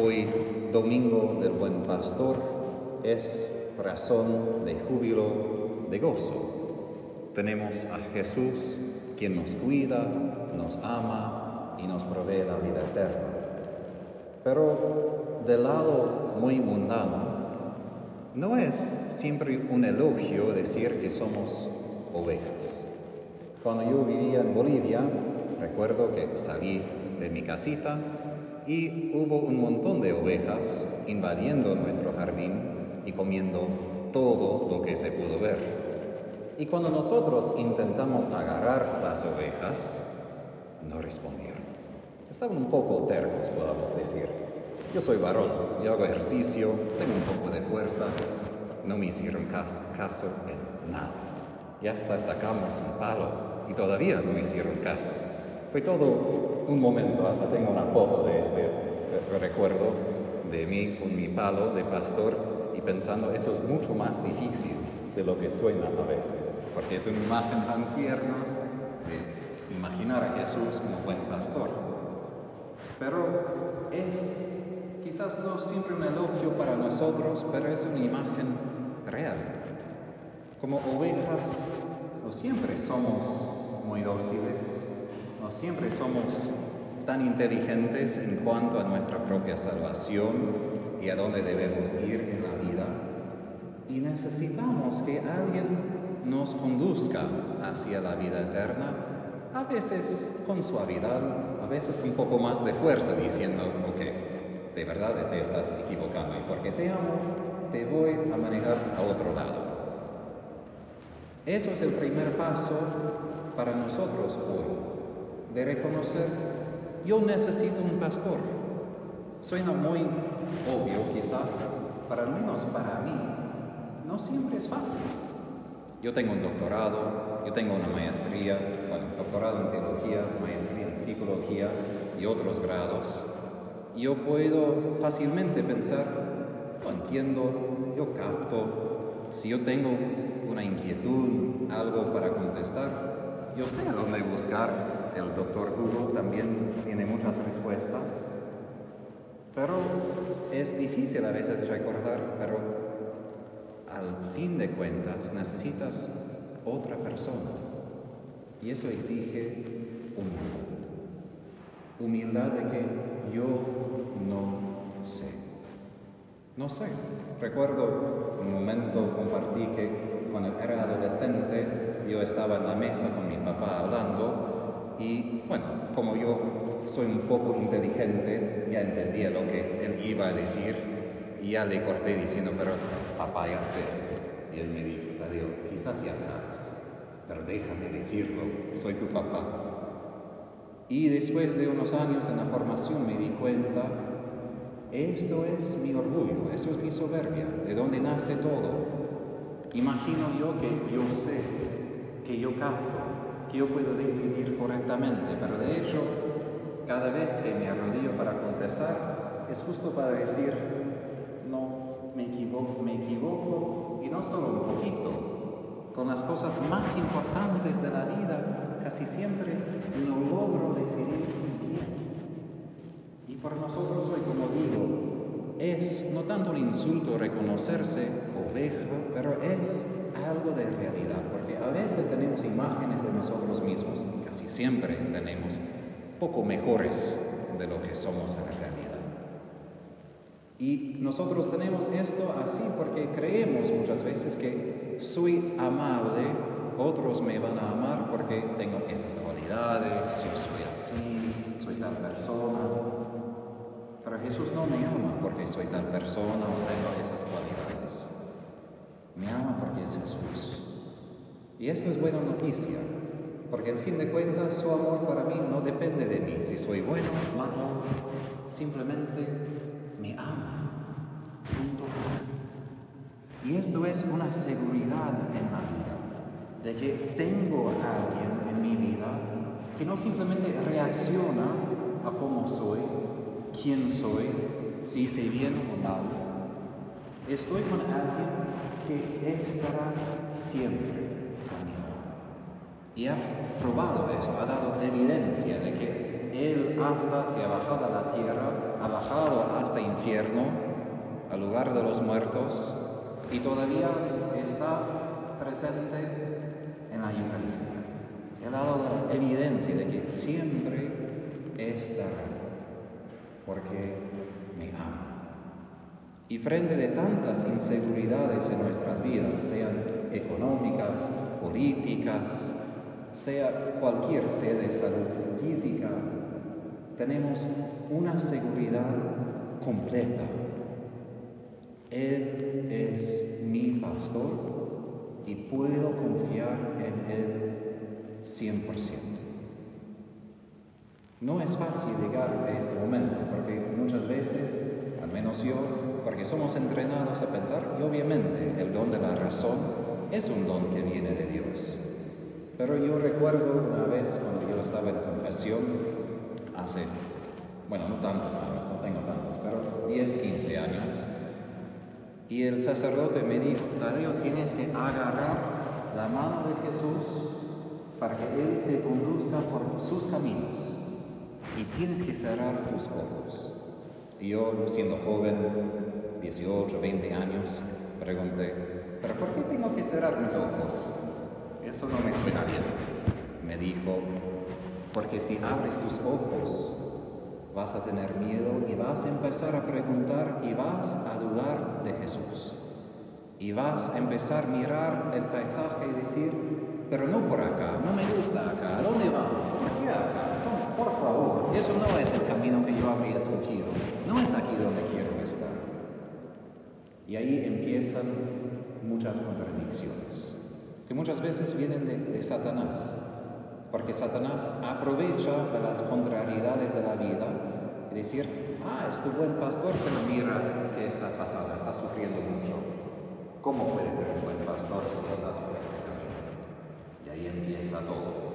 Hoy, Domingo del Buen Pastor, es razón de júbilo, de gozo. Tenemos a Jesús quien nos cuida, nos ama y nos provee la vida eterna. Pero del lado muy mundano, no es siempre un elogio decir que somos ovejas. Cuando yo vivía en Bolivia, recuerdo que salí de mi casita y hubo un montón de ovejas invadiendo nuestro jardín y comiendo todo lo que se pudo ver. Y cuando nosotros intentamos agarrar las ovejas, no respondieron. Estaban un poco tercos, podamos decir. Yo soy varón, yo hago ejercicio, tengo un poco de fuerza, no me hicieron caso, caso en nada. Ya hasta sacamos un palo y todavía no me hicieron caso. Fue todo un momento, hasta tengo una foto de este recuerdo de mí con mi palo de pastor y pensando, eso es mucho más difícil de lo que suena a veces, porque es una imagen tan tierna de imaginar a Jesús como buen pastor. Pero es quizás no siempre un elogio para nosotros, pero es una imagen real. Como ovejas, no siempre somos muy dóciles, no siempre somos tan inteligentes en cuanto a nuestra propia salvación y a dónde debemos ir en la vida. Y necesitamos que alguien nos conduzca hacia la vida eterna, a veces con suavidad, a veces con un poco más de fuerza, diciendo, ok, de verdad te estás equivocando y porque te amo, te voy a manejar a otro lado. Eso es el primer paso para nosotros hoy, de reconocer, yo necesito un pastor. Suena muy obvio quizás, pero al menos para mí, no siempre es fácil. Yo tengo un doctorado, yo tengo una maestría, bueno, doctorado en teología, maestría en psicología y otros grados. Yo puedo fácilmente pensar, lo entiendo, yo capto, si yo tengo una inquietud, algo para contestar, yo sé a dónde buscar. El doctor Google también tiene muchas respuestas. Pero es difícil a veces recordar, pero al fin de cuentas necesitas otra persona. Y eso exige humildad. Humildad de que yo no sé. No sé. Recuerdo un momento compartí que cuando era adolescente yo estaba en la mesa con mi papá hablando y bueno, como yo soy un poco inteligente, ya entendía lo que él iba a decir y ya le corté diciendo, pero papá ya sé. Y él me dijo, Tadeo, quizás ya sabes, pero déjame decirlo, soy tu papá. Y después de unos años en la formación me di cuenta, esto es mi orgullo, eso es mi soberbia, de donde nace todo. Imagino yo que yo sé, que yo capto, que yo puedo decidir correctamente, pero de hecho, cada vez que me arrodillo para confesar, es justo para decir, no, me equivoco, me equivoco, y no solo un poquito, con las cosas más importantes de la vida, casi siempre no logro decidir bien. Y por nosotros hoy, como digo, es no tanto un insulto reconocerse oveja, pero es algo de realidad, porque a veces tenemos imágenes de nosotros mismos, casi siempre tenemos poco mejores de lo que somos en realidad. Y nosotros tenemos esto así porque creemos muchas veces que soy amable, otros me van a amar porque tengo esas cualidades, yo soy así, soy tal persona. Pero Jesús no me ama porque soy tal persona o tengo esas cualidades. Me ama porque es Jesús. Y esto es buena noticia, porque al fin de cuentas su amor para mí no depende de mí. Si soy bueno o malo, simplemente me ama. Punto. Y esto es una seguridad en la vida, de que tengo a alguien en mi vida que no simplemente reacciona a cómo soy, quién soy, si hice bien o mal. Estoy con alguien que estará siempre lado. Y ha probado esto, ha dado evidencia de que Él hasta, se ha bajado a la tierra, ha bajado hasta infierno, al lugar de los muertos, y todavía está presente en la Eucaristía. Él ha dado la evidencia de que siempre estará, porque me ama. Y frente de tantas inseguridades en nuestras vidas, sean económicas, políticas, sea cualquier, sea de salud física, tenemos una seguridad completa. Él es mi pastor y puedo confiar en Él 100%. No es fácil llegar a este momento porque muchas veces, al menos yo, porque somos entrenados a pensar, y obviamente el don de la razón es un don que viene de Dios. Pero yo recuerdo una vez cuando yo estaba en confesión, hace, bueno, no tantos años, no tengo tantos, pero 10, 15 años, y el sacerdote me dijo, Tadeo, tienes que agarrar la mano de Jesús para que Él te conduzca por sus caminos y tienes que cerrar tus ojos. Y yo, siendo joven, 18, 20 años, pregunté, ¿pero por qué tengo que cerrar mis ojos? Eso no me suena bien. Me dijo, porque si abres tus ojos, vas a tener miedo y vas a empezar a preguntar y vas a dudar de Jesús. Y vas a empezar a mirar el paisaje y decir, pero no por acá, no me gusta acá, ¿a dónde vamos? ¿Por qué acá? por favor, eso no es el camino que yo habría escogido, no es aquí donde quiero. Y ahí empiezan muchas contradicciones, que muchas veces vienen de, Satanás, porque Satanás aprovecha de las contrariedades de la vida y decir, ah, es tu buen pastor, pero mira qué está pasando, está sufriendo mucho. ¿Cómo puede ser un buen pastor si estás por este camino? Y ahí empieza todo.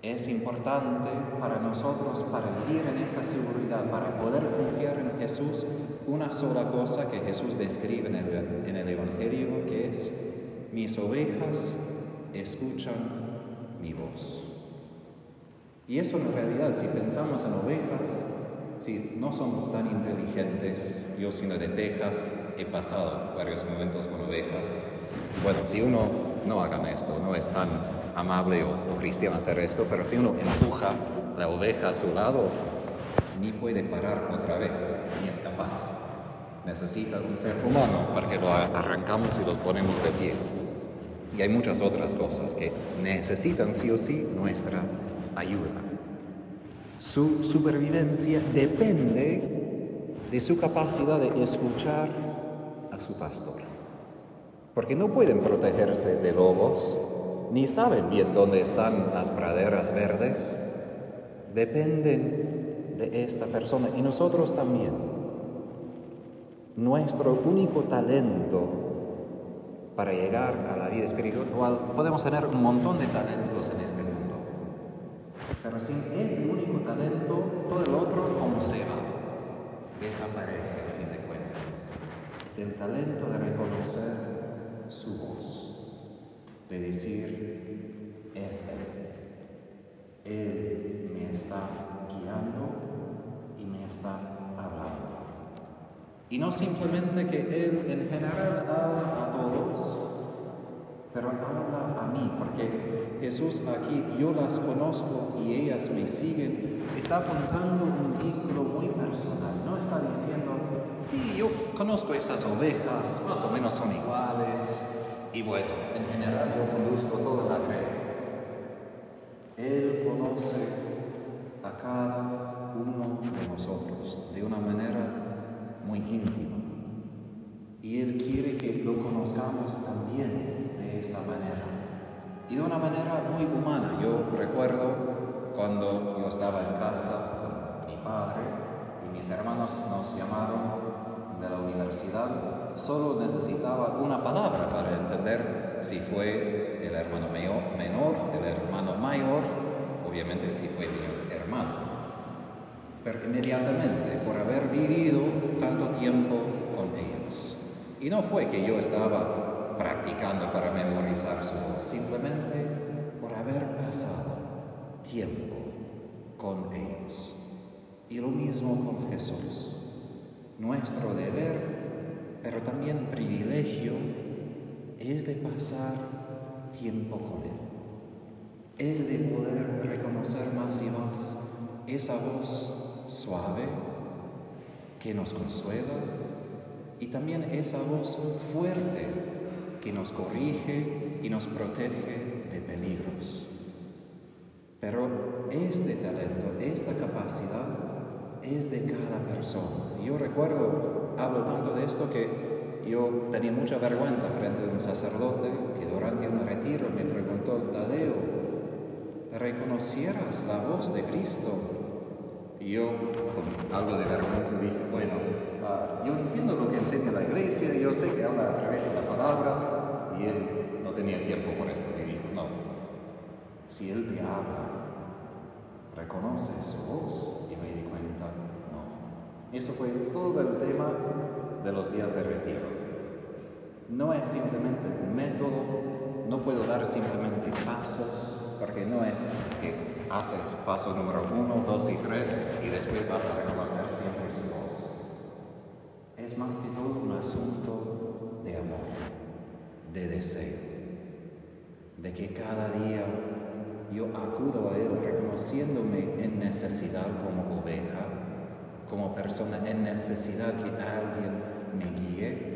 Es importante para nosotros, para vivir en esa seguridad, para poder confiar en Jesús, una sola cosa que Jesús describe en el, Evangelio, que es, mis ovejas escuchan mi voz. Y eso en realidad, si pensamos en ovejas, si no son tan inteligentes, yo siendo de Texas he pasado varios momentos con ovejas. Bueno, si uno no haga esto, no es tan amable o, o cristiano hacer esto, pero si uno empuja la oveja a su lado, ni puede parar otra vez, ni es capaz. Necesita un ser humano para que lo arrancamos y lo ponemos de pie. Y hay muchas otras cosas que necesitan sí o sí nuestra ayuda. Su supervivencia depende de su capacidad de escuchar a su pastor. Porque no pueden protegerse de lobos, ni saben bien dónde están las praderas verdes. Dependen de esta persona y nosotros también. Nuestro único talento para llegar a la vida espiritual, podemos tener un montón de talentos en este mundo. Pero sin este único talento, todo el otro, como se va, desaparece a fin de cuentas. Es el talento de reconocer su voz, de decir, es Él. Él me está guiando está hablando. Y no simplemente que Él en general habla a todos, pero habla a mí, porque Jesús aquí, yo las conozco y ellas me siguen, está apuntando un vínculo muy personal, no está diciendo, sí, yo conozco esas ovejas, más o menos son iguales, y bueno, en general yo conduzco toda la red. Él conoce a cada uno de nosotros de una manera muy íntimo. Y Él quiere que lo conozcamos también de esta manera. Y de una manera muy humana. Yo recuerdo cuando yo estaba en casa con mi padre y mis hermanos nos llamaron de la universidad, solo necesitaba una palabra para entender si fue el hermano menor, el hermano mayor, obviamente si fue mi hermano inmediatamente por haber vivido tanto tiempo con ellos. Y no fue que yo estaba practicando para memorizar su voz, simplemente por haber pasado tiempo con ellos. Y lo mismo con Jesús. Nuestro deber, pero también privilegio, es de pasar tiempo con Él. Es de poder reconocer más y más esa voz suave que nos consuela y también esa voz fuerte que nos corrige y nos protege de peligros. Pero este talento, esta capacidad es de cada persona. Yo recuerdo, hablo tanto de esto que yo tenía mucha vergüenza frente a un sacerdote que durante un retiro me preguntó, Tadeo, ¿reconocieras la voz de Cristo? Y yo, con algo de vergüenza, dije, bueno, uh, yo entiendo lo que enseña la iglesia, yo sé que habla a través de la palabra, y él no tenía tiempo por eso, me dijo, no, si Él te habla, reconoce su voz y me di cuenta, no. Eso fue todo el tema de los días de retiro. No es simplemente un método, no puedo dar simplemente pasos, porque no es que haces paso número uno, dos y tres y después vas a reconocer siempre su voz. Es más que todo un asunto de amor, de deseo, de que cada día yo acudo a Él reconociéndome en necesidad como oveja, como persona en necesidad que alguien me guíe,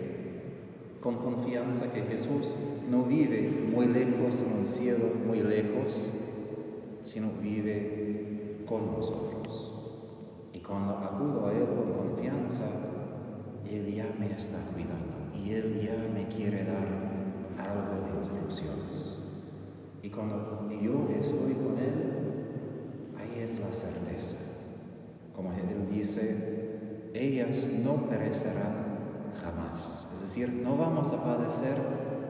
con confianza que Jesús no vive muy lejos en un cielo muy lejos, sino vive con nosotros. Y cuando acudo a Él con confianza, Él ya me está cuidando y Él ya me quiere dar algo de instrucciones. Y cuando yo estoy con Él, ahí es la certeza. Como Él dice, ellas no perecerán jamás. Es decir, no vamos a padecer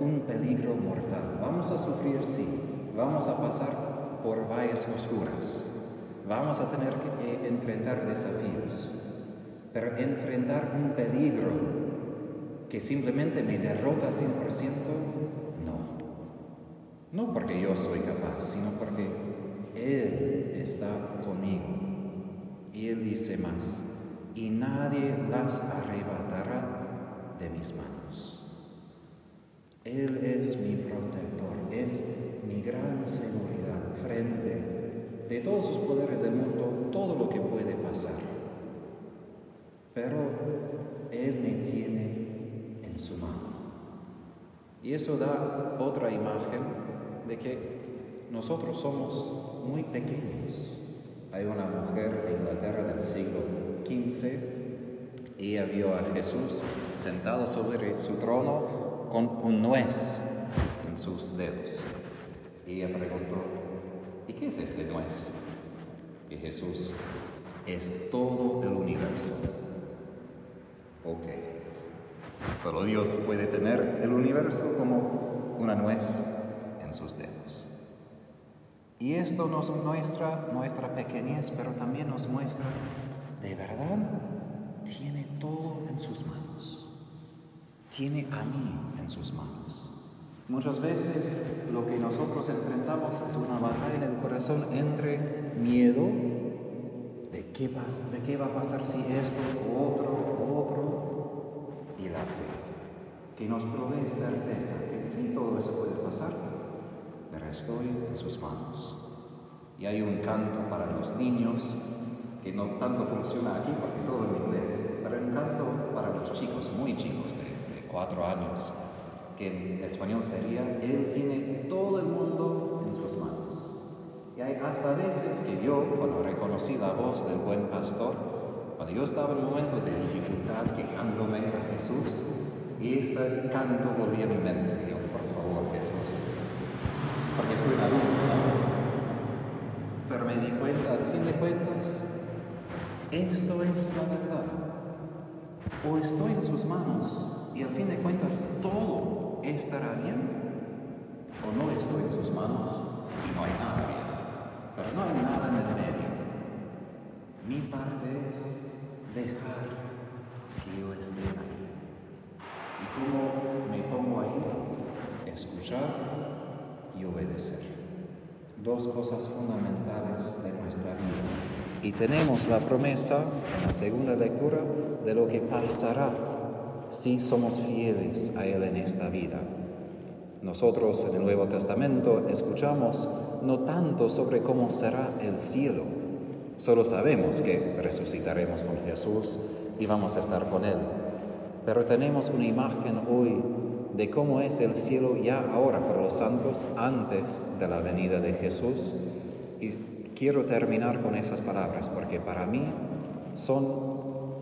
un peligro mortal. Vamos a sufrir, sí. Vamos a pasar por valles oscuras. Vamos a tener que enfrentar desafíos. Pero enfrentar un peligro que simplemente me derrota 100%, no porque yo soy capaz, sino porque Él está conmigo. Y Él dice más, y nadie las arrebatará de mis manos. Él es mi protector, es mi gran seguridad frente de todos sus poderes del mundo, todo lo que puede pasar. Pero Él me tiene en su mano. Y eso da otra imagen de que nosotros somos muy pequeños. Hay una mujer de Inglaterra del siglo XV, ella vio a Jesús sentado sobre su trono con un nuez en sus dedos. Y ella preguntó, ¿y qué es este nuez? Y Jesús, es todo el universo. Ok. Solo Dios puede tener el universo como una nuez sus dedos. Y esto nos muestra nuestra pequeñez, pero también nos muestra, de verdad, tiene todo en sus manos. Tiene a mí en sus manos. Muchas veces lo que nosotros enfrentamos es una batalla en el corazón entre miedo de qué, pasa, de qué va a pasar si esto otro otro y la fe, que nos provee certeza que sí todo eso puede pasar, pero estoy en sus manos. Y hay un canto para los niños que no tanto funciona aquí porque todo en inglés, pero un canto para los chicos, muy chicos, de cuatro años, que en español sería, Él tiene todo el mundo en sus manos. Y hay hasta veces que yo, cuando reconocí la voz del buen pastor, cuando yo estaba en momentos de dificultad quejándome a Jesús, y este canto volvía a mi mente, yo, por favor Jesús, porque soy un adulto, Pero me di cuenta, al fin de cuentas, esto es la verdad. O estoy en sus manos y al fin de cuentas todo estará bien, o no estoy en sus manos y no hay nada bien. Pero no hay nada en el medio. Mi parte es dejar que yo esté ahí. ¿Y cómo me pongo ahí? Escuchar y obedecer. Dos cosas fundamentales de nuestra vida. Y tenemos la promesa en la segunda lectura de lo que pasará si somos fieles a Él en esta vida. Nosotros en el Nuevo Testamento escuchamos no tanto sobre cómo será el cielo, solo sabemos que resucitaremos con Jesús y vamos a estar con Él. Pero tenemos una imagen hoy de cómo es el cielo ya ahora para los santos antes de la venida de Jesús. Y quiero terminar con esas palabras porque para mí son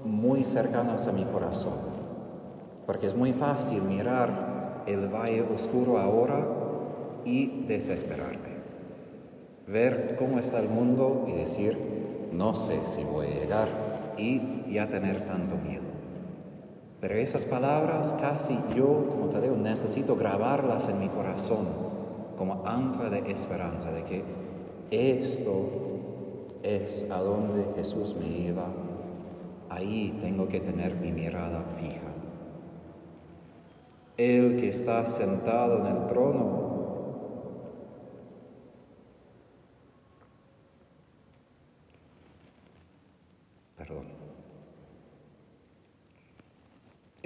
muy cercanas a mi corazón. Porque es muy fácil mirar el valle oscuro ahora y desesperarme. Ver cómo está el mundo y decir, no sé si voy a llegar y ya tener tanto miedo. Pero esas palabras casi yo, como Tadeo, necesito grabarlas en mi corazón como ancla de esperanza de que esto es a donde Jesús me lleva. Ahí tengo que tener mi mirada fija. El que está sentado en el trono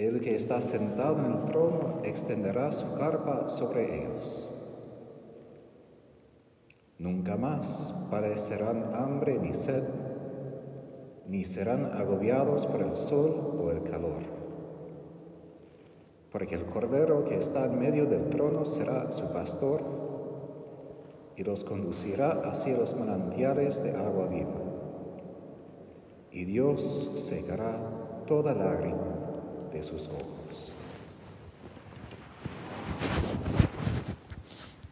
El que está sentado en el trono extenderá su carpa sobre ellos. Nunca más padecerán hambre ni sed, ni serán agobiados por el sol o el calor. Porque el Cordero que está en medio del trono será su pastor y los conducirá hacia los manantiales de agua viva. Y Dios secará toda lágrima de sus ojos.